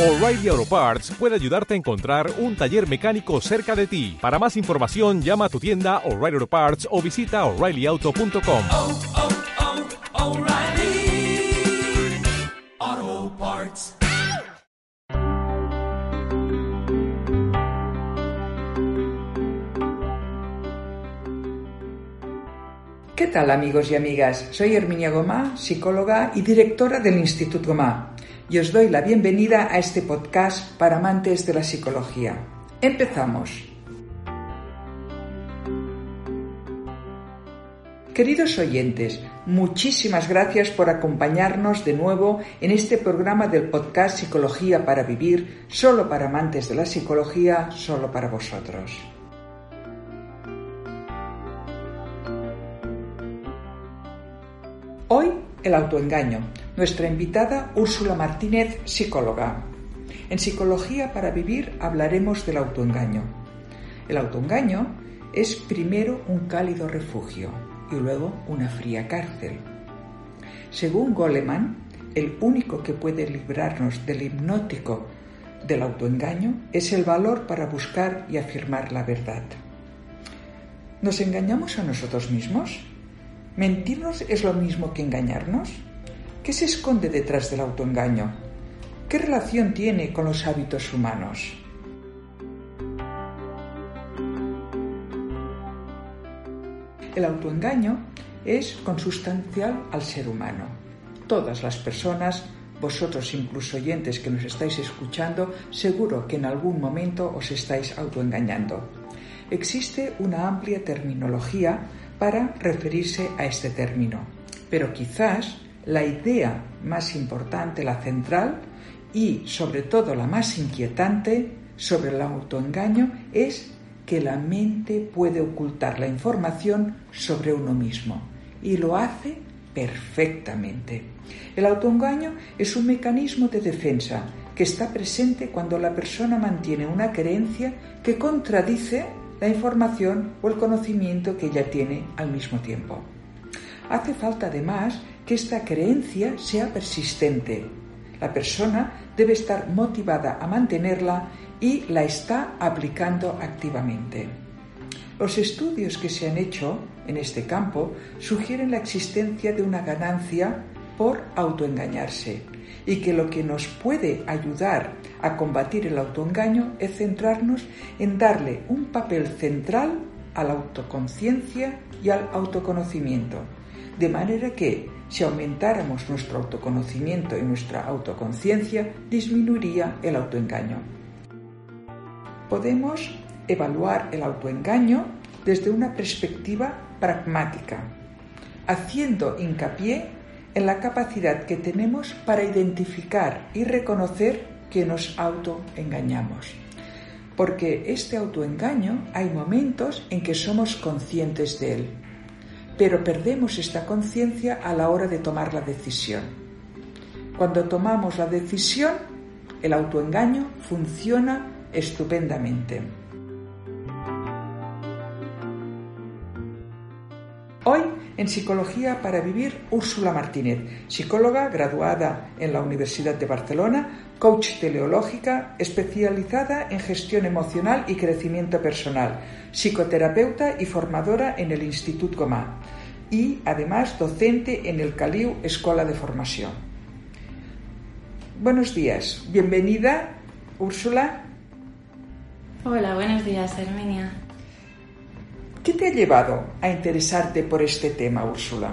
O'Reilly Auto Parts puede ayudarte a encontrar un taller mecánico cerca de ti. Para más información, llama a tu tienda O'Reilly Auto Parts o visita oreillyauto.com. oh, oh, Parts. ¿Qué tal amigos y amigas? Soy Herminia Gomá, psicóloga y directora del Instituto Gomá, y os doy la bienvenida a este podcast para amantes de la psicología. Empezamos. Queridos oyentes, muchísimas gracias por acompañarnos de nuevo en este programa del podcast Psicología para Vivir, solo para amantes de la psicología, solo para vosotros. Hoy el autoengaño. Nuestra invitada Úrsula Martínez, psicóloga. En Psicología para Vivir hablaremos del autoengaño. El autoengaño es primero un cálido refugio y luego una fría cárcel. Según Goleman, el único que puede librarnos del hipnótico del autoengaño es el valor para buscar y afirmar la verdad. ¿Nos engañamos a nosotros mismos? ¿Mentirnos es lo mismo que engañarnos? ¿Qué se esconde detrás del autoengaño? ¿Qué relación tiene con los hábitos humanos? El autoengaño es consustancial al ser humano. Todas las personas, vosotros incluso oyentes que nos estáis escuchando, seguro que en algún momento os estáis autoengañando. Existe una amplia terminología para referirse a este término. Pero quizás la idea más importante, la central y sobre todo la más inquietante sobre el autoengaño es que la mente puede ocultar la información sobre uno mismo y lo hace perfectamente. El autoengaño es un mecanismo de defensa que está presente cuando la persona mantiene una creencia que contradice la información o el conocimiento que ella tiene al mismo tiempo. Hace falta además que esta creencia sea persistente. La persona debe estar motivada a mantenerla y la está aplicando activamente. Los estudios que se han hecho en este campo sugieren la existencia de una ganancia por autoengañarse y que lo que nos puede ayudar a combatir el autoengaño es centrarnos en darle un papel central a la autoconciencia y al autoconocimiento, de manera que si aumentáramos nuestro autoconocimiento y nuestra autoconciencia, disminuiría el autoengaño. Podemos evaluar el autoengaño desde una perspectiva pragmática, haciendo hincapié en la capacidad que tenemos para identificar y reconocer que nos autoengañamos. Porque este autoengaño hay momentos en que somos conscientes de él, pero perdemos esta conciencia a la hora de tomar la decisión. Cuando tomamos la decisión, el autoengaño funciona estupendamente. En Psicología para Vivir, Úrsula Martínez, psicóloga graduada en la Universidad de Barcelona, coach teleológica, especializada en gestión emocional y crecimiento personal, psicoterapeuta y formadora en el Institut Gomá y además docente en el Caliu Escuela de Formación. Buenos días, bienvenida, Úrsula. Hola, buenos días, Herminia. ¿Qué te ha llevado a interesarte por este tema, Úrsula?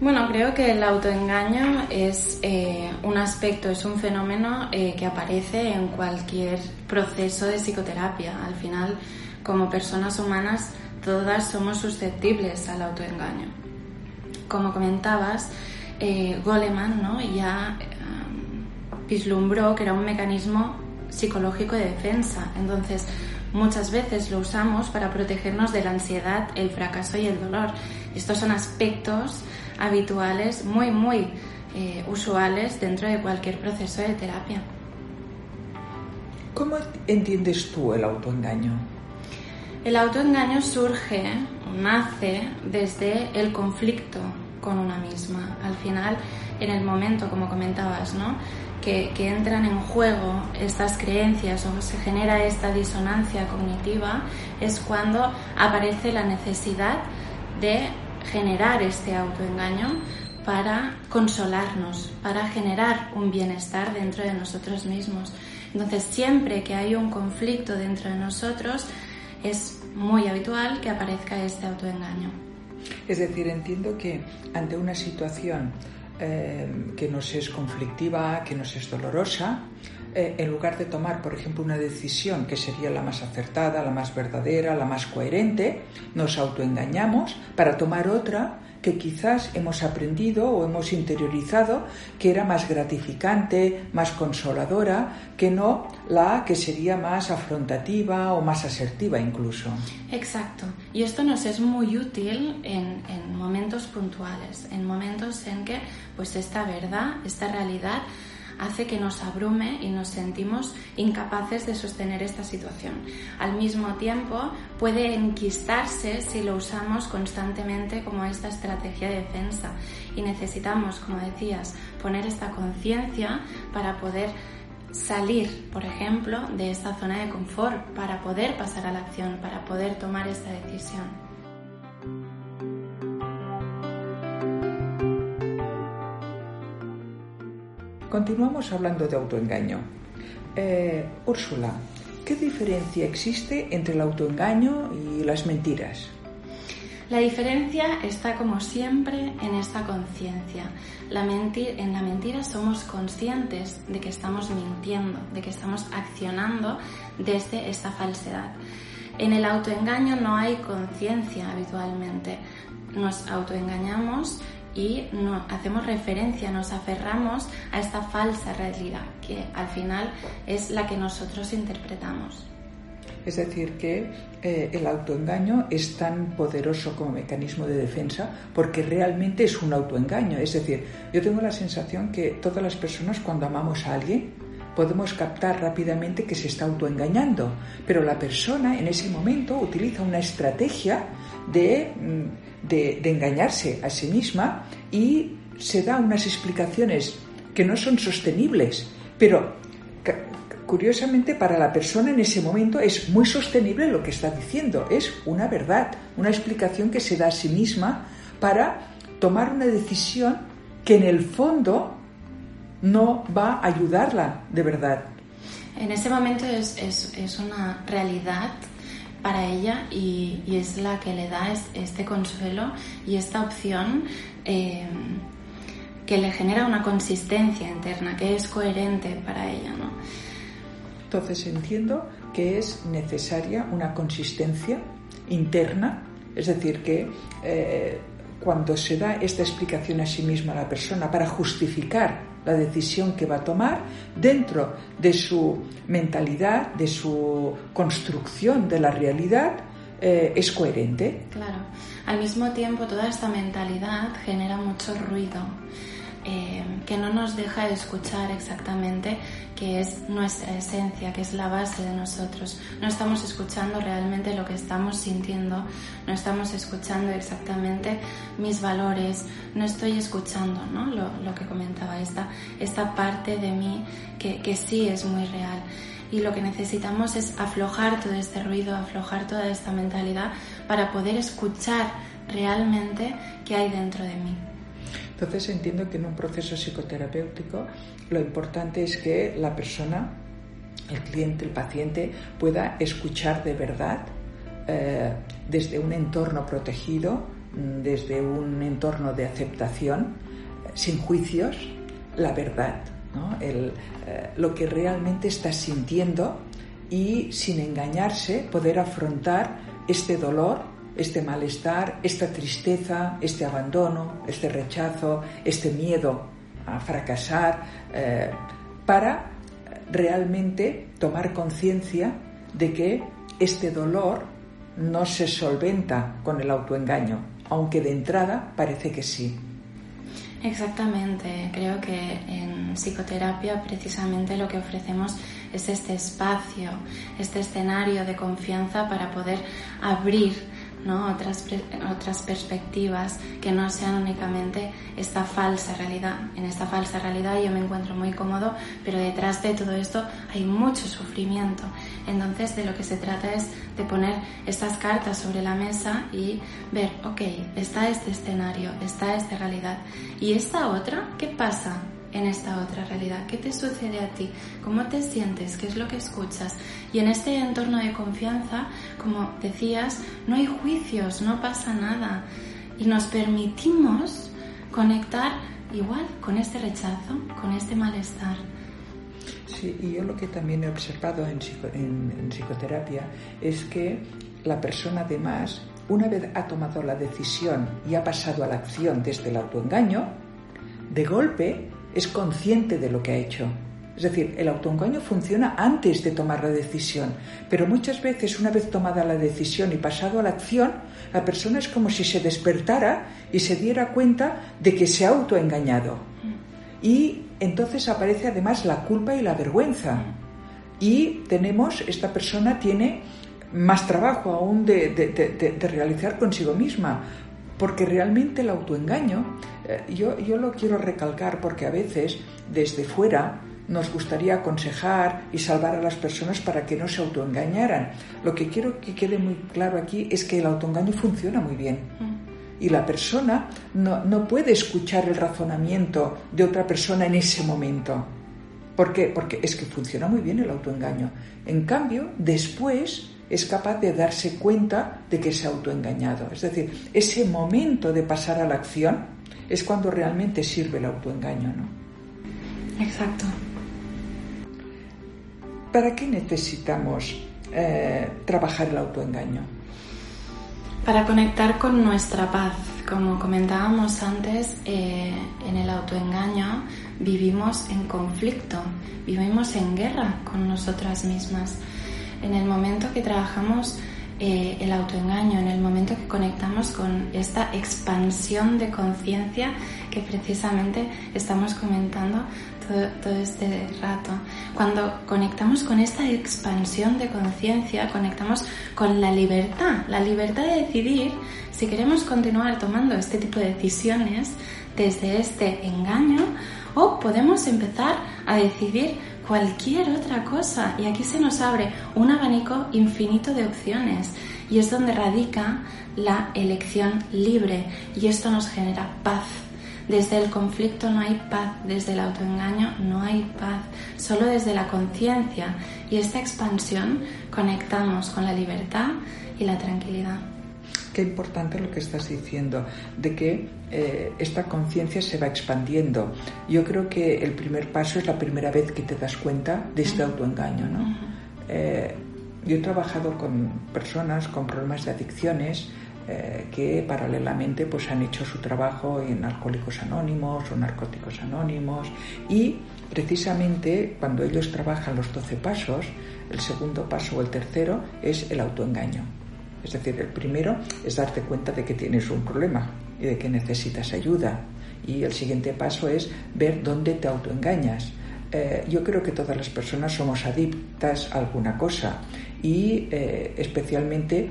Bueno, creo que el autoengaño es eh, un aspecto, es un fenómeno eh, que aparece en cualquier proceso de psicoterapia. Al final, como personas humanas, todas somos susceptibles al autoengaño. Como comentabas, eh, Goleman ¿no? ya vislumbró que era un mecanismo psicológico de defensa. Entonces, muchas veces lo usamos para protegernos de la ansiedad, el fracaso y el dolor. Estos son aspectos habituales, muy, muy eh, usuales dentro de cualquier proceso de terapia. ¿Cómo entiendes tú el autoengaño? El autoengaño surge, nace desde el conflicto con una misma. Al final, en el momento, como comentabas, ¿no? Que, entran en juego estas creencias o se genera esta disonancia cognitiva es cuando aparece la necesidad de generar este autoengaño para consolarnos, para generar un bienestar dentro de nosotros mismos. Entonces, siempre que hay un conflicto dentro de nosotros, es muy habitual que aparezca este autoengaño. Es decir, entiendo que ante una situación eh, que nos es conflictiva, que nos es dolorosa, eh, en lugar de tomar, por ejemplo, una decisión que sería la más acertada, la más verdadera, la más coherente, nos autoengañamos para tomar otra que quizás hemos aprendido o hemos interiorizado que era más gratificante, más consoladora, que no la que sería más afrontativa o más asertiva incluso. Exacto. Y esto nos es muy útil en, en momentos puntuales, en momentos en que pues esta verdad, esta realidad hace que nos abrume y nos sentimos incapaces de sostener esta situación. Al mismo tiempo, puede enquistarse si lo usamos constantemente como esta estrategia de defensa y necesitamos, como decías, poner esta conciencia para poder salir, por ejemplo, de esta zona de confort, para poder pasar a la acción, para poder tomar esta decisión. Continuamos hablando de autoengaño. Eh, Úrsula, ¿qué diferencia existe entre el autoengaño y las mentiras? La diferencia está como siempre en esta conciencia. En la mentira somos conscientes de que estamos mintiendo, de que estamos accionando desde esta falsedad. En el autoengaño no hay conciencia habitualmente. Nos autoengañamos y hacemos referencia, nos aferramos a esta falsa realidad que al final es la que nosotros interpretamos. Es decir, que eh, el autoengaño es tan poderoso como mecanismo de defensa porque realmente es un autoengaño. Es decir, yo tengo la sensación que todas las personas cuando amamos a alguien podemos captar rápidamente que se está autoengañando, pero la persona en ese momento utiliza una estrategia de... Mm, de, engañarse a sí misma y se da unas explicaciones que no son sostenibles, pero curiosamente para la persona en ese momento es muy sostenible lo que está diciendo, es una verdad, una explicación que se da a sí misma para tomar una decisión que en el fondo no va a ayudarla de verdad. En ese momento es, es, es una realidad para ella y, es la que le da este consuelo y esta opción eh, que le genera una consistencia interna, que es coherente para ella. ¿no? Entonces entiendo que es necesaria una consistencia interna, es decir, que eh, cuando se da esta explicación a sí misma a la persona para justificar la decisión que va a tomar dentro de su mentalidad, de su construcción de la realidad, eh, es coherente. Claro, al mismo tiempo toda esta mentalidad genera mucho ruido eh, que no nos deja de escuchar exactamente qué es nuestra esencia, que es la base de nosotros. No estamos escuchando realmente lo que estamos sintiendo, no estamos escuchando exactamente mis valores, no estoy escuchando ¿no? Lo, lo, que comentaba, esta, esta parte de mí que, que sí es muy real y lo que necesitamos es aflojar todo este ruido, aflojar toda esta mentalidad para poder escuchar realmente qué hay dentro de mí. Entonces entiendo que en un proceso psicoterapéutico lo importante es que la persona, el cliente, el paciente, pueda escuchar de verdad eh, desde un entorno protegido, mm, desde un entorno de aceptación, sin juicios, la verdad, eh, lo que realmente está sintiendo y sin engañarse poder afrontar este dolor este malestar, esta tristeza, este abandono, este rechazo, este miedo a fracasar, eh, para realmente tomar conciencia de que este dolor no se solventa con el autoengaño, aunque de entrada parece que sí. Exactamente, creo que en psicoterapia precisamente lo que ofrecemos es este espacio, este escenario de confianza para poder abrir ¿no? otras, otras perspectivas que no sean únicamente esta falsa realidad. En esta falsa realidad yo me encuentro muy cómodo, pero detrás de todo esto hay mucho sufrimiento. Entonces de lo que se trata es de poner estas cartas sobre la mesa y ver, ok, está este escenario, está esta realidad. ¿Y esta otra? ¿Qué pasa? En esta otra realidad? ¿Qué te sucede a ti? ¿Cómo te sientes? ¿Qué es lo que escuchas? Y en este entorno de confianza, como decías, no hay juicios, no pasa nada. Y nos permitimos conectar igual con este rechazo, con este malestar. Sí, y yo lo que también he observado en, en psicoterapia es que la persona además, una vez ha tomado la decisión y ha pasado a la acción desde el autoengaño, de golpe es consciente de lo que ha hecho. Es decir, el autoengaño funciona antes de tomar la decisión, pero muchas veces una vez tomada la decisión y pasado a la acción, la persona es como si se despertara y se diera cuenta de que se ha autoengañado. Y entonces aparece además la culpa y la vergüenza. Y tenemos, esta persona tiene más trabajo aún de, de realizar consigo misma, porque realmente el autoengaño, eh, yo, yo lo quiero recalcar porque a veces desde fuera nos gustaría aconsejar y salvar a las personas para que no se autoengañaran. Lo que quiero que quede muy claro aquí es que el autoengaño funciona muy bien. Y la persona no, no puede escuchar el razonamiento de otra persona en ese momento. ¿Por qué? Porque es que funciona muy bien el autoengaño. En cambio, después es capaz de darse cuenta de que se ha autoengañado. Es decir, ese momento de pasar a la acción es cuando realmente sirve el autoengaño, ¿no? Exacto. ¿Para qué necesitamos eh, trabajar el autoengaño? Para conectar con nuestra paz. Como comentábamos antes, eh, en el autoengaño vivimos en conflicto, vivimos en guerra con nosotras mismas en el momento que trabajamos eh, el autoengaño, en el momento que conectamos con esta expansión de conciencia que precisamente estamos comentando todo, todo, este rato. Cuando conectamos con esta expansión de conciencia, conectamos con la libertad, la libertad de decidir si queremos continuar tomando este tipo de decisiones desde este engaño o podemos empezar a decidir cualquier otra cosa. Y aquí se nos abre un abanico infinito de opciones y es donde radica la elección libre y esto nos genera paz. Desde el conflicto no hay paz, desde el autoengaño no hay paz, solo desde la conciencia y esta expansión conectamos con la libertad y la tranquilidad. Qué importante lo que estás diciendo, de que eh, esta conciencia se va expandiendo. Yo creo que el primer paso es la primera vez que te das cuenta de este autoengaño. ¿no? Eh, yo he trabajado con personas con problemas de adicciones eh, que paralelamente pues, han hecho su trabajo en alcohólicos anónimos o narcóticos anónimos y precisamente cuando ellos trabajan los 12 pasos, el segundo paso o el tercero es el autoengaño. Es decir, el primero es darte cuenta de que tienes un problema y de que necesitas ayuda. Y el siguiente paso es ver dónde te autoengañas. Eh, yo creo que todas las personas somos adictas a alguna cosa y eh, especialmente eh,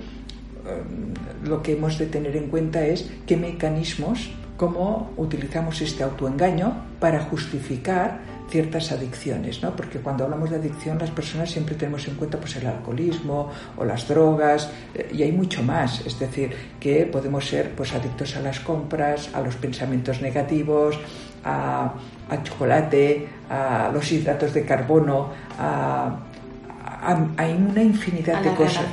lo que hemos de tener en cuenta es qué mecanismos, cómo utilizamos este autoengaño para justificar ciertas adicciones, ¿no? Porque cuando hablamos de adicción las personas siempre tenemos en cuenta pues el alcoholismo o las drogas eh, y hay mucho más, es decir, que podemos ser pues adictos a las compras, a los pensamientos negativos, a, chocolate, a los hidratos de carbono, a, una infinidad de cosas,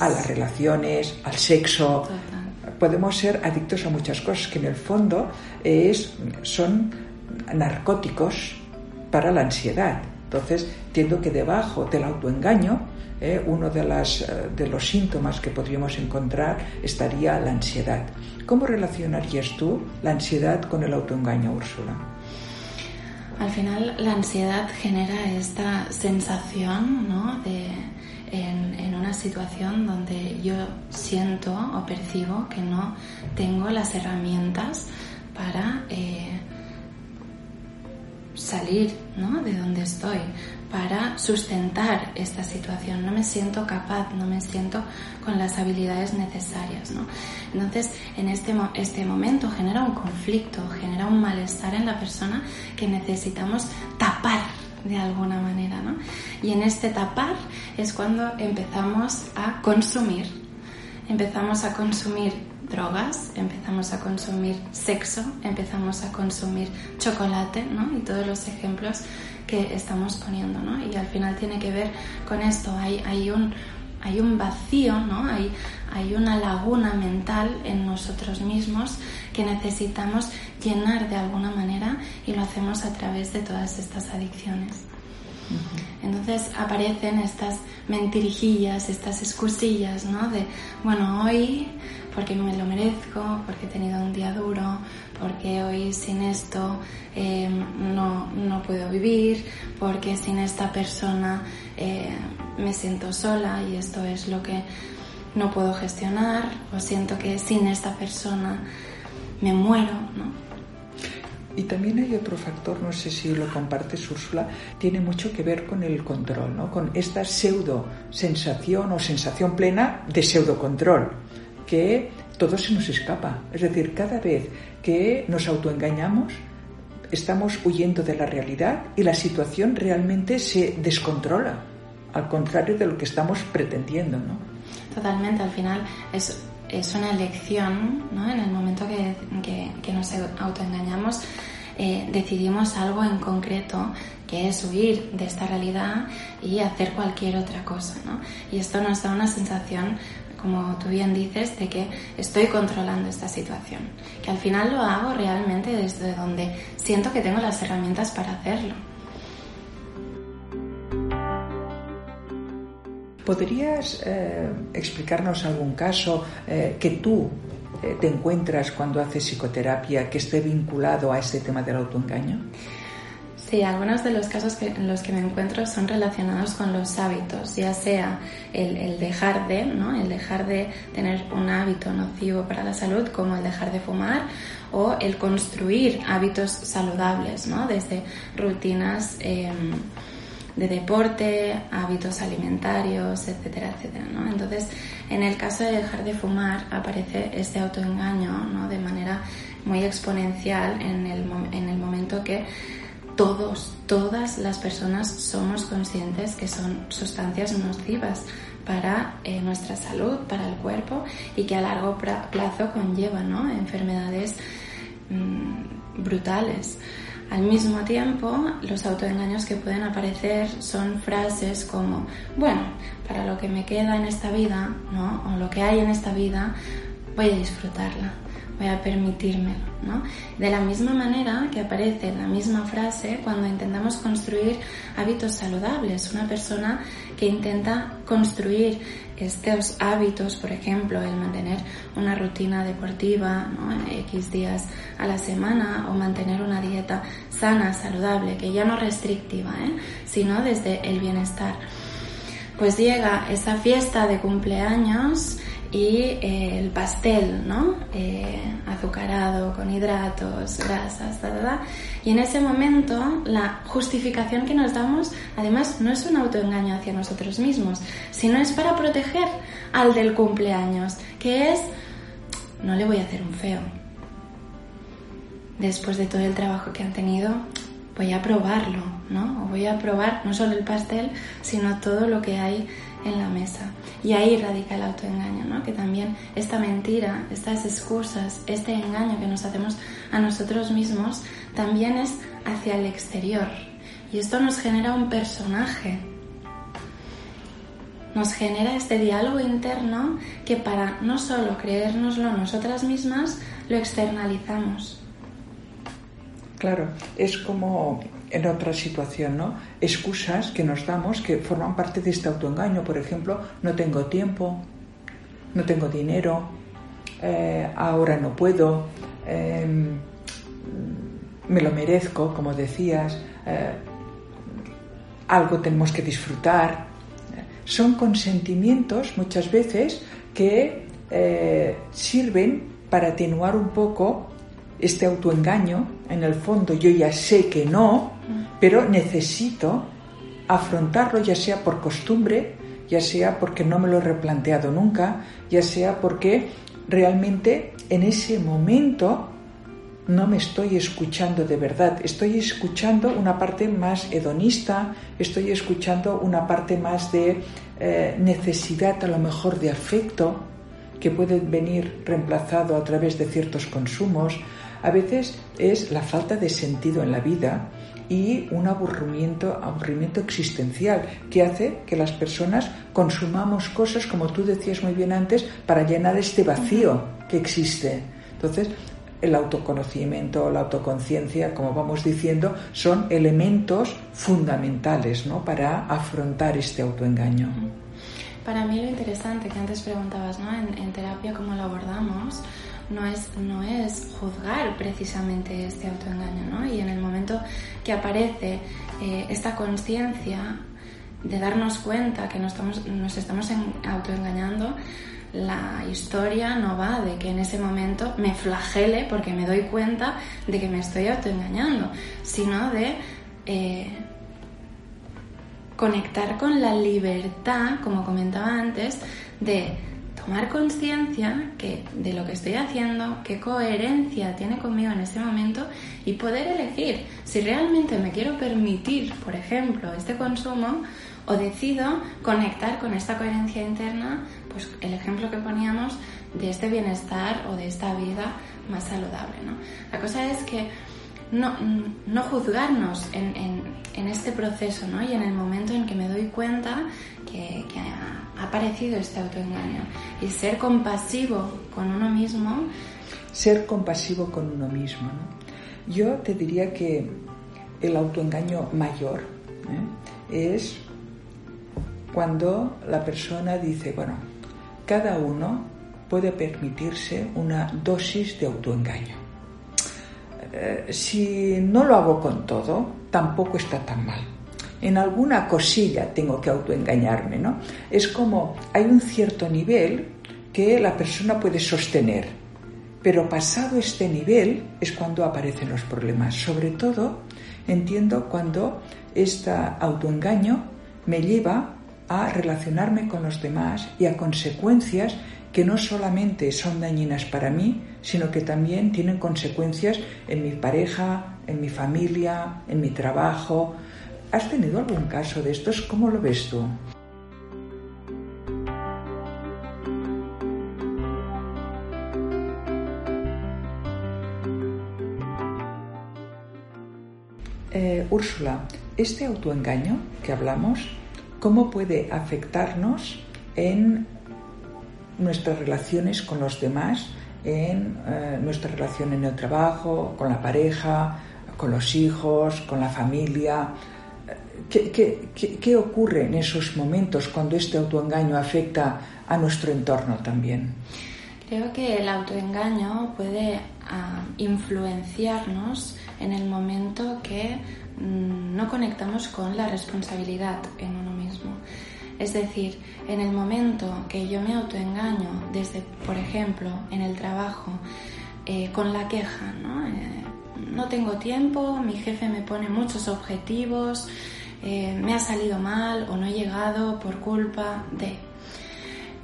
a las relaciones, al sexo. Podemos ser adictos a muchas cosas que en el fondo es, son narcóticos para la ansiedad. Entonces, entiendo que debajo del autoengaño, eh, uno de, las, eh, de los síntomas que podríamos encontrar estaría la ansiedad. ¿Cómo relacionarías tú la ansiedad con el autoengaño, Úrsula? Al final, la ansiedad genera esta sensación ¿no? de, en, en, una situación donde yo siento o percibo que no tengo las herramientas para. Eh, salir ¿no? de donde estoy, para sustentar esta situación. No me siento capaz, no me siento con las habilidades necesarias. ¿no? Entonces, en este, este momento genera un conflicto, genera un malestar en la persona que necesitamos tapar de alguna manera. ¿no? Y en este tapar es cuando empezamos a consumir. Empezamos a consumir drogas, empezamos a consumir sexo, empezamos a consumir chocolate, ¿no? Y todos los ejemplos que estamos poniendo, ¿no? Y al final tiene que ver con esto, hay, hay, un, hay un vacío, ¿no? Hay, hay una laguna mental en nosotros mismos que necesitamos llenar de alguna manera y lo hacemos a través de todas estas adicciones. Entonces aparecen estas mentirijillas, estas excusillas, ¿no? De, bueno, hoy porque me lo merezco, porque he tenido un día duro, porque hoy sin esto eh, no, no, puedo vivir, porque sin esta persona eh, me siento sola y esto es lo que no puedo gestionar, o siento que sin esta persona me muero, ¿no? Y también hay otro factor, no sé si lo compartes Úrsula, tiene mucho que ver con el control, ¿no? con esta pseudo sensación o sensación plena de pseudo control que todo se nos escapa. Es decir, cada vez que nos autoengañamos, estamos huyendo de la realidad y la situación realmente se descontrola, al contrario de lo que estamos pretendiendo. ¿no? Totalmente, al final es, es una elección, ¿no? en el momento que, que, nos autoengañamos. Eh, decidimos algo en concreto que es huir de esta realidad y hacer cualquier otra cosa. ¿no? Y esto nos da una sensación como tú bien dices, de que estoy controlando esta situación, que al final lo hago realmente desde donde siento que tengo las herramientas para hacerlo. ¿Podrías eh, explicarnos algún caso eh, que tú eh, te encuentras cuando haces psicoterapia que esté vinculado a este tema del autoengaño? Sí, algunos de los casos en los que me encuentro son relacionados con los hábitos, ya sea el, dejar de, ¿no? el dejar de tener un hábito nocivo para la salud, como el dejar de fumar, o el construir hábitos saludables, ¿no? desde rutinas em, de deporte, hábitos alimentarios, etcétera, etcétera. ¿no? Entonces, en el caso de dejar de fumar, aparece este autoengaño ¿no? de manera muy exponencial en el, en el momento que todos, todas las personas somos conscientes que son sustancias nocivas para eh, nuestra salud, para el cuerpo y que a largo plazo conllevan enfermedades mm, brutales. Al mismo tiempo, los autoengaños que pueden aparecer son frases como, bueno, para lo que me queda en esta vida, ¿no? o lo que hay en esta vida, voy a disfrutarla voy a permitírmelo, ¿no? De la misma manera que aparece la misma frase cuando intentamos construir hábitos saludables, una persona que intenta construir estos hábitos, por ejemplo, el mantener una rutina deportiva, ¿no? X días a la semana o mantener una dieta sana, saludable, que ya no restrictiva, ¿eh? sino desde el bienestar. Pues llega esa fiesta de cumpleaños y eh, el pastel, ¿no? Eh, azucarado, con hidratos, grasas, ta, Y en ese momento la justificación que nos damos, además, no es un autoengaño hacia nosotros mismos, sino es para proteger al del cumpleaños, que es, no le voy a hacer un feo. Después de todo el trabajo que han tenido, voy a probarlo, ¿no? O voy a probar no solo el pastel, sino todo lo que hay en la mesa. Y ahí radica el autoengaño, ¿no? que también esta mentira, estas excusas, este engaño que nos hacemos a nosotros mismos, también es hacia el exterior. Y esto nos genera un personaje, nos genera este diálogo interno que para no solo creérnoslo nosotras mismas, lo externalizamos. Claro, es como en otra situación, ¿no? Excusas que nos damos que forman parte de este autoengaño. Por ejemplo, no tengo tiempo, no tengo dinero, eh, ahora no puedo, em, me lo merezco, como decías, eh, algo tenemos que disfrutar. Son consentimientos muchas veces que eh, sirven para atenuar un poco este autoengaño, en el fondo yo ya sé que no, pero necesito afrontarlo ya sea por costumbre, ya sea porque no me lo he replanteado nunca, ya sea porque realmente en ese momento no me estoy escuchando de verdad, estoy escuchando una parte más hedonista, estoy escuchando una parte más de eh, necesidad a lo mejor de afecto que puede venir reemplazado a través de ciertos consumos. A veces es la falta de sentido en la vida y un aburrimiento, aburrimiento existencial que hace que las personas consumamos cosas, como tú decías muy bien antes, para llenar este vacío que existe. Entonces, el autoconocimiento, la autoconciencia, como vamos diciendo, son elementos fundamentales ¿no? para afrontar este autoengaño. Para mí lo interesante que antes preguntabas, ¿no? En, terapia, ¿cómo lo abordamos? No es, no es juzgar precisamente este autoengaño, ¿no? Y en el momento que aparece eh, esta conciencia de darnos cuenta que nos estamos, nos estamos autoengañando, la historia no va de que en ese momento me flagele porque me doy cuenta de que me estoy autoengañando, sino de eh, conectar con la libertad, como comentaba antes, de tomar conciencia de lo que estoy haciendo, qué coherencia tiene conmigo en ese momento y poder elegir si realmente me quiero permitir, por ejemplo, este consumo o decido conectar con esta coherencia interna, pues el ejemplo que poníamos de este bienestar o de esta vida más saludable. ¿no? La cosa es que no, no juzgarnos en, en, este proceso ¿no? y en el momento en que me doy cuenta que, ha aparecido este autoengaño y ser compasivo con uno mismo. Ser compasivo con uno mismo. ¿no? Yo te diría que el autoengaño mayor ¿eh? es cuando la persona dice, bueno, cada uno puede permitirse una dosis de autoengaño. Eh, si no lo hago con todo, tampoco está tan mal. En alguna cosilla tengo que autoengañarme, ¿no? Es como hay un cierto nivel que la persona puede sostener, pero pasado este nivel es cuando aparecen los problemas. Sobre todo, entiendo cuando este autoengaño me lleva a relacionarme con los demás y a consecuencias que no solamente son dañinas para mí, sino que también tienen consecuencias en mi pareja, en mi familia, en mi trabajo. ¿Has tenido algún caso de estos? ¿Cómo lo ves tú? Eh, Úrsula, este autoengaño que hablamos cómo puede afectarnos en nuestras relaciones con los demás, en eh, nuestra relación en el trabajo, con la pareja, con los hijos, con la familia. ¿Qué, qué ocurre en esos momentos cuando este autoengaño afecta a nuestro entorno también? Creo que el autoengaño puede ah, influenciarnos en el momento que mm, no conectamos con la responsabilidad en uno mismo. Es decir, en el momento que yo me autoengaño, desde, por ejemplo, en el trabajo, eh, con la queja, ¿no? Eh, no tengo tiempo, mi jefe me pone muchos objetivos, eh, me ha salido mal o no he llegado por culpa de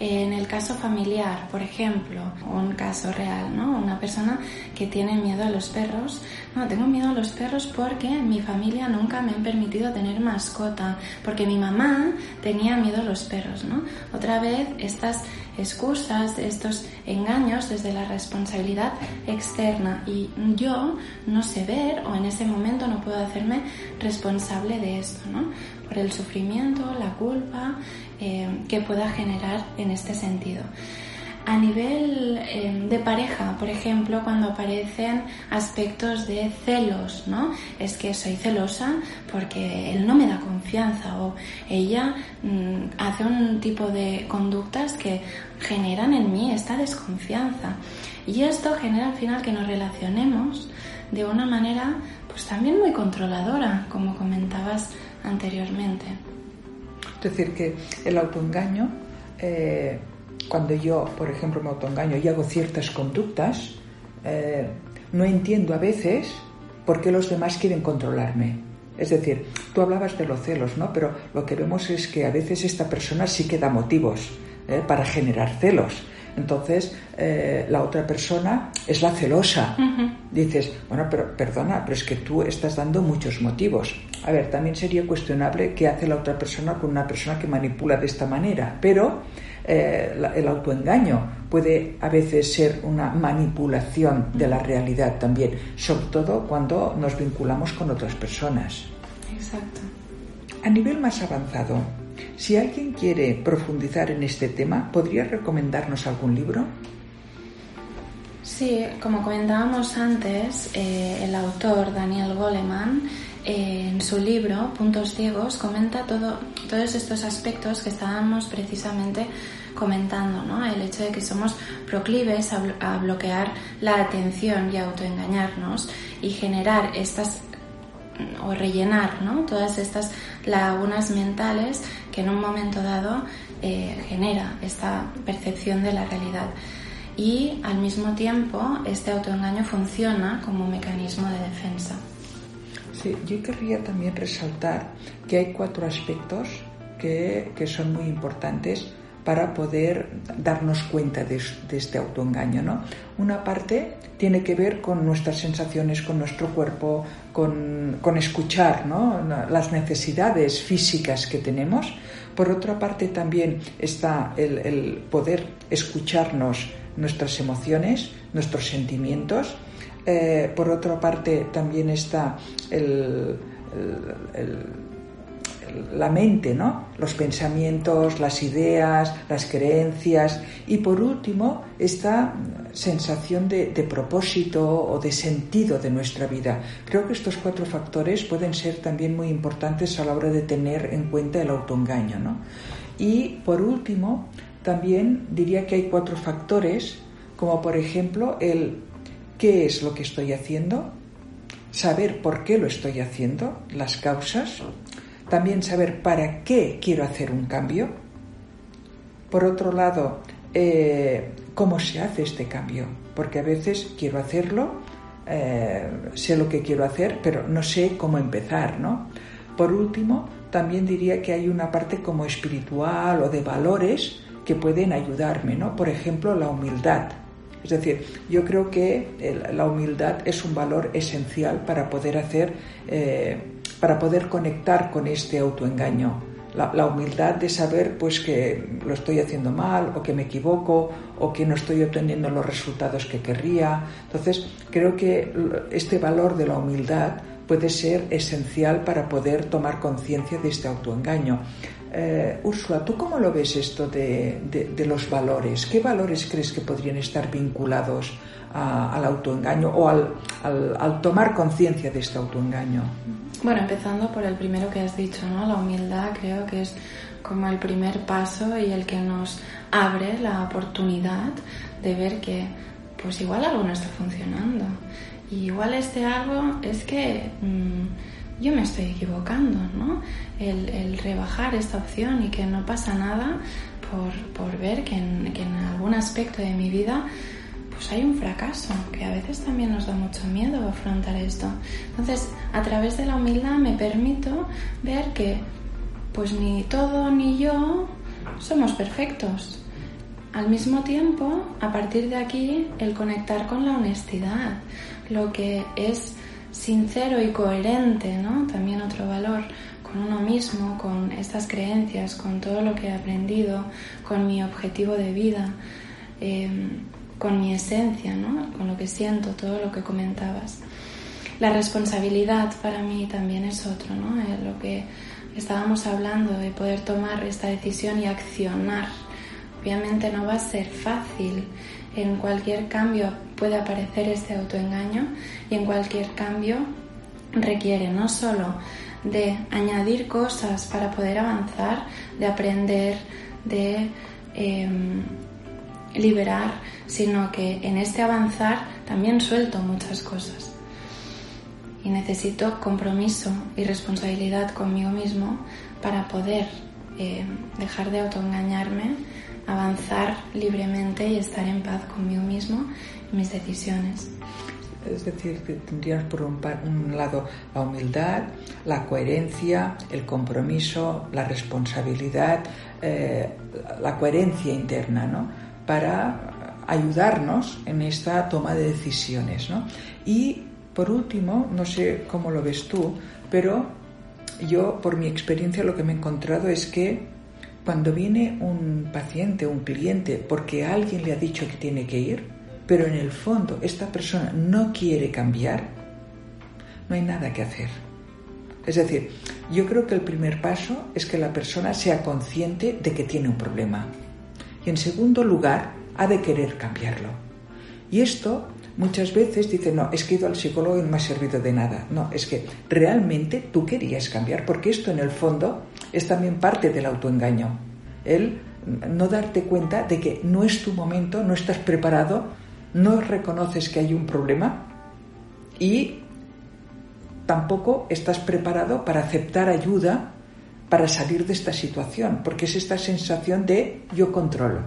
en el caso familiar, por ejemplo, un caso real, ¿no? Una persona que tiene miedo a los perros. No, tengo miedo a los perros porque mi familia nunca me han permitido tener mascota, porque mi mamá tenía miedo a los perros, ¿no? Otra vez estas excusas, estos engaños desde la responsabilidad externa y yo no sé ver o en ese momento no puedo hacerme responsable de esto, ¿no? Por el sufrimiento, la culpa eh, que pueda generar en este sentido. A nivel eh, de pareja, por ejemplo, cuando aparecen aspectos de celos, ¿no? Es que soy celosa porque él no me da confianza o ella mm, hace un tipo de conductas que generan en mí esta desconfianza. Y esto genera al final que nos relacionemos de una manera pues también muy controladora, como comentabas anteriormente. Es decir, que el autoengaño, eh, cuando yo, por ejemplo, me autoengaño y hago ciertas conductas, eh, no entiendo a veces por qué los demás quieren controlarme. Es decir, tú hablabas de los celos, ¿no? Pero lo que vemos es que a veces esta persona sí que da motivos ¿eh? para generar celos. Entonces, eh, la otra persona es la celosa. Dices, bueno, pero perdona, pero es que tú estás dando muchos motivos. A ver, también sería cuestionable qué hace la otra persona con una persona que manipula de esta manera, pero eh, el autoengaño puede a veces ser una manipulación de la realidad también, sobre todo cuando nos vinculamos con otras personas. Exacto. A nivel más avanzado, si alguien quiere profundizar en este tema, ¿podría recomendarnos algún libro? Sí, como comentábamos antes, eh, el autor Daniel Goleman eh, en su libro Puntos Ciegos comenta todo, todos estos aspectos que estábamos precisamente comentando, ¿no? El hecho de que somos proclives a, a bloquear la atención y autoengañarnos y generar estas o rellenar ¿no? todas estas lagunas mentales que en un momento dado eh, genera esta percepción de la realidad. Y al mismo tiempo este autoengaño funciona como mecanismo de defensa. Sí, yo querría también resaltar que hay cuatro aspectos que, que son muy importantes para poder darnos cuenta de, este autoengaño. ¿no? Una parte tiene que ver con nuestras sensaciones, con nuestro cuerpo, con, escuchar ¿no? las necesidades físicas que tenemos. Por otra parte también está el, poder escucharnos nuestras emociones, nuestros sentimientos. Eh, por otra parte también está el la mente, ¿no? Los pensamientos, las ideas, las creencias y por último esta sensación de, propósito o de sentido de nuestra vida. Creo que estos cuatro factores pueden ser también muy importantes a la hora de tener en cuenta el autoengaño, ¿no? Y por último, también diría que hay cuatro factores, como por ejemplo el qué es lo que estoy haciendo, saber por qué lo estoy haciendo, las causas, también saber para qué quiero hacer un cambio. Por otro lado, eh, cómo se hace este cambio, porque a veces quiero hacerlo, eh, sé lo que quiero hacer, pero no sé cómo empezar, ¿no? Por último, también diría que hay una parte como espiritual o de valores que pueden ayudarme, ¿no? Por ejemplo, la humildad. Es decir, yo creo que la humildad es un valor esencial para poder hacer eh, para poder conectar con este autoengaño. La, la, humildad de saber pues que lo estoy haciendo mal o que me equivoco o que no estoy obteniendo los resultados que querría. Entonces, creo que este valor de la humildad puede ser esencial para poder tomar conciencia de este autoengaño. Eh, Úrsula, ¿tú cómo lo ves esto de, de, de, los valores? ¿Qué valores crees que podrían estar vinculados a, al autoengaño o al, al, al tomar conciencia de este autoengaño? Bueno, empezando por el primero que has dicho, ¿no? La humildad creo que es como el primer paso y el que nos abre la oportunidad de ver que pues igual algo no está funcionando. Y igual este algo es que mmm, yo me estoy equivocando, ¿no? El, el, rebajar esta opción y que no pasa nada por, por ver que en, que en algún aspecto de mi vida pues hay un fracaso, que a veces también nos da mucho miedo afrontar esto. Entonces, a través de la humildad me permito ver que pues ni todo ni yo somos perfectos. Al mismo tiempo, a partir de aquí, el conectar con la honestidad, lo que es sincero y coherente, ¿no? También otro valor con uno mismo, con estas creencias, con todo lo que he aprendido, con mi objetivo de vida. Eh, con mi esencia, ¿no? con lo que siento, todo lo que comentabas. La responsabilidad para mí también es otro, ¿no? Eh, lo que estábamos hablando de poder tomar esta decisión y accionar. Obviamente no va a ser fácil. En cualquier cambio puede aparecer este autoengaño y en cualquier cambio requiere no solo de añadir cosas para poder avanzar, de aprender, de eh, liberar, sino que en este avanzar también suelto muchas cosas. Y necesito compromiso y responsabilidad conmigo mismo para poder eh, dejar de autoengañarme, avanzar libremente y estar en paz conmigo mismo y mis decisiones. Es decir, tendríamos por un, lado la humildad, la coherencia, el compromiso, la responsabilidad, eh, la coherencia interna, ¿no? Para ayudarnos en esta toma de decisiones, ¿no? Y por último, no sé cómo lo ves tú, pero yo por mi experiencia lo que me he encontrado es que cuando viene un paciente, un cliente, porque alguien le ha dicho que tiene que ir, pero en el fondo esta persona no quiere cambiar, no hay nada que hacer. Es decir, yo creo que el primer paso es que la persona sea consciente de que tiene un problema. Y en segundo lugar, ha de querer cambiarlo. Y esto muchas veces dice, no, es que he ido al psicólogo y no me ha servido de nada. No, es que realmente tú querías cambiar, porque esto en el fondo es también parte del autoengaño. El no darte cuenta de que no es tu momento, no estás preparado no reconoces que hay un problema y tampoco estás preparado para aceptar ayuda para salir de esta situación, porque es esta sensación de yo controlo.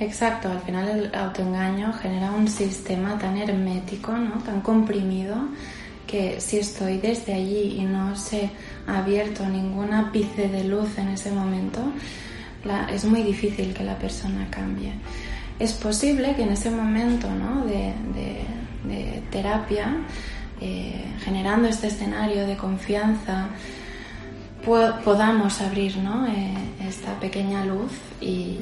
Exacto, al final el autoengaño genera un sistema tan hermético, ¿no? tan comprimido, que si estoy desde allí y no se ha abierto ningún ápice de luz en ese momento, es muy difícil que la persona cambie es posible que en ese momento de, terapia, eh, generando este escenario de confianza, podamos abrir eh, esta pequeña luz y,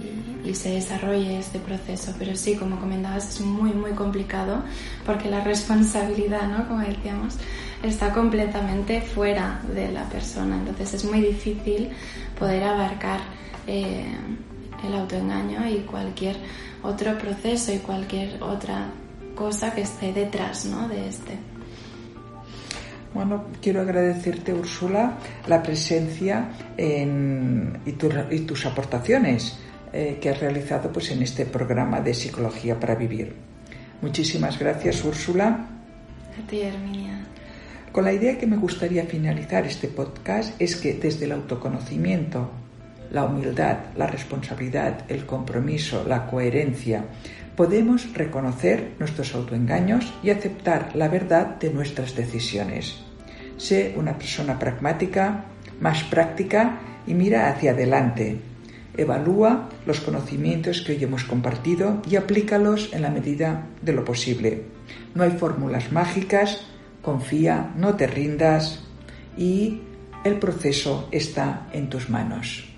se desarrolle este proceso. Pero sí, como comentabas, es muy, muy complicado porque la responsabilidad, ¿no? como decíamos, está completamente fuera de la persona. Entonces es muy difícil poder abarcar eh, el autoengaño y cualquier otro proceso y cualquier otra cosa que esté detrás ¿no? de este. Bueno, quiero agradecerte, Úrsula, la presencia y, tus aportaciones eh, que has realizado pues, en este programa de Psicología para Vivir. Muchísimas gracias, Úrsula. A ti, Herminia. Con la idea que me gustaría finalizar este podcast es que desde el autoconocimiento la humildad, la responsabilidad, el compromiso, la coherencia, podemos reconocer nuestros autoengaños y aceptar la verdad de nuestras decisiones. Sé una persona pragmática, más práctica y mira hacia adelante. Evalúa los conocimientos que hoy hemos compartido y aplícalos en la medida de lo posible. No hay fórmulas mágicas, confía, no te rindas y el proceso está en tus manos.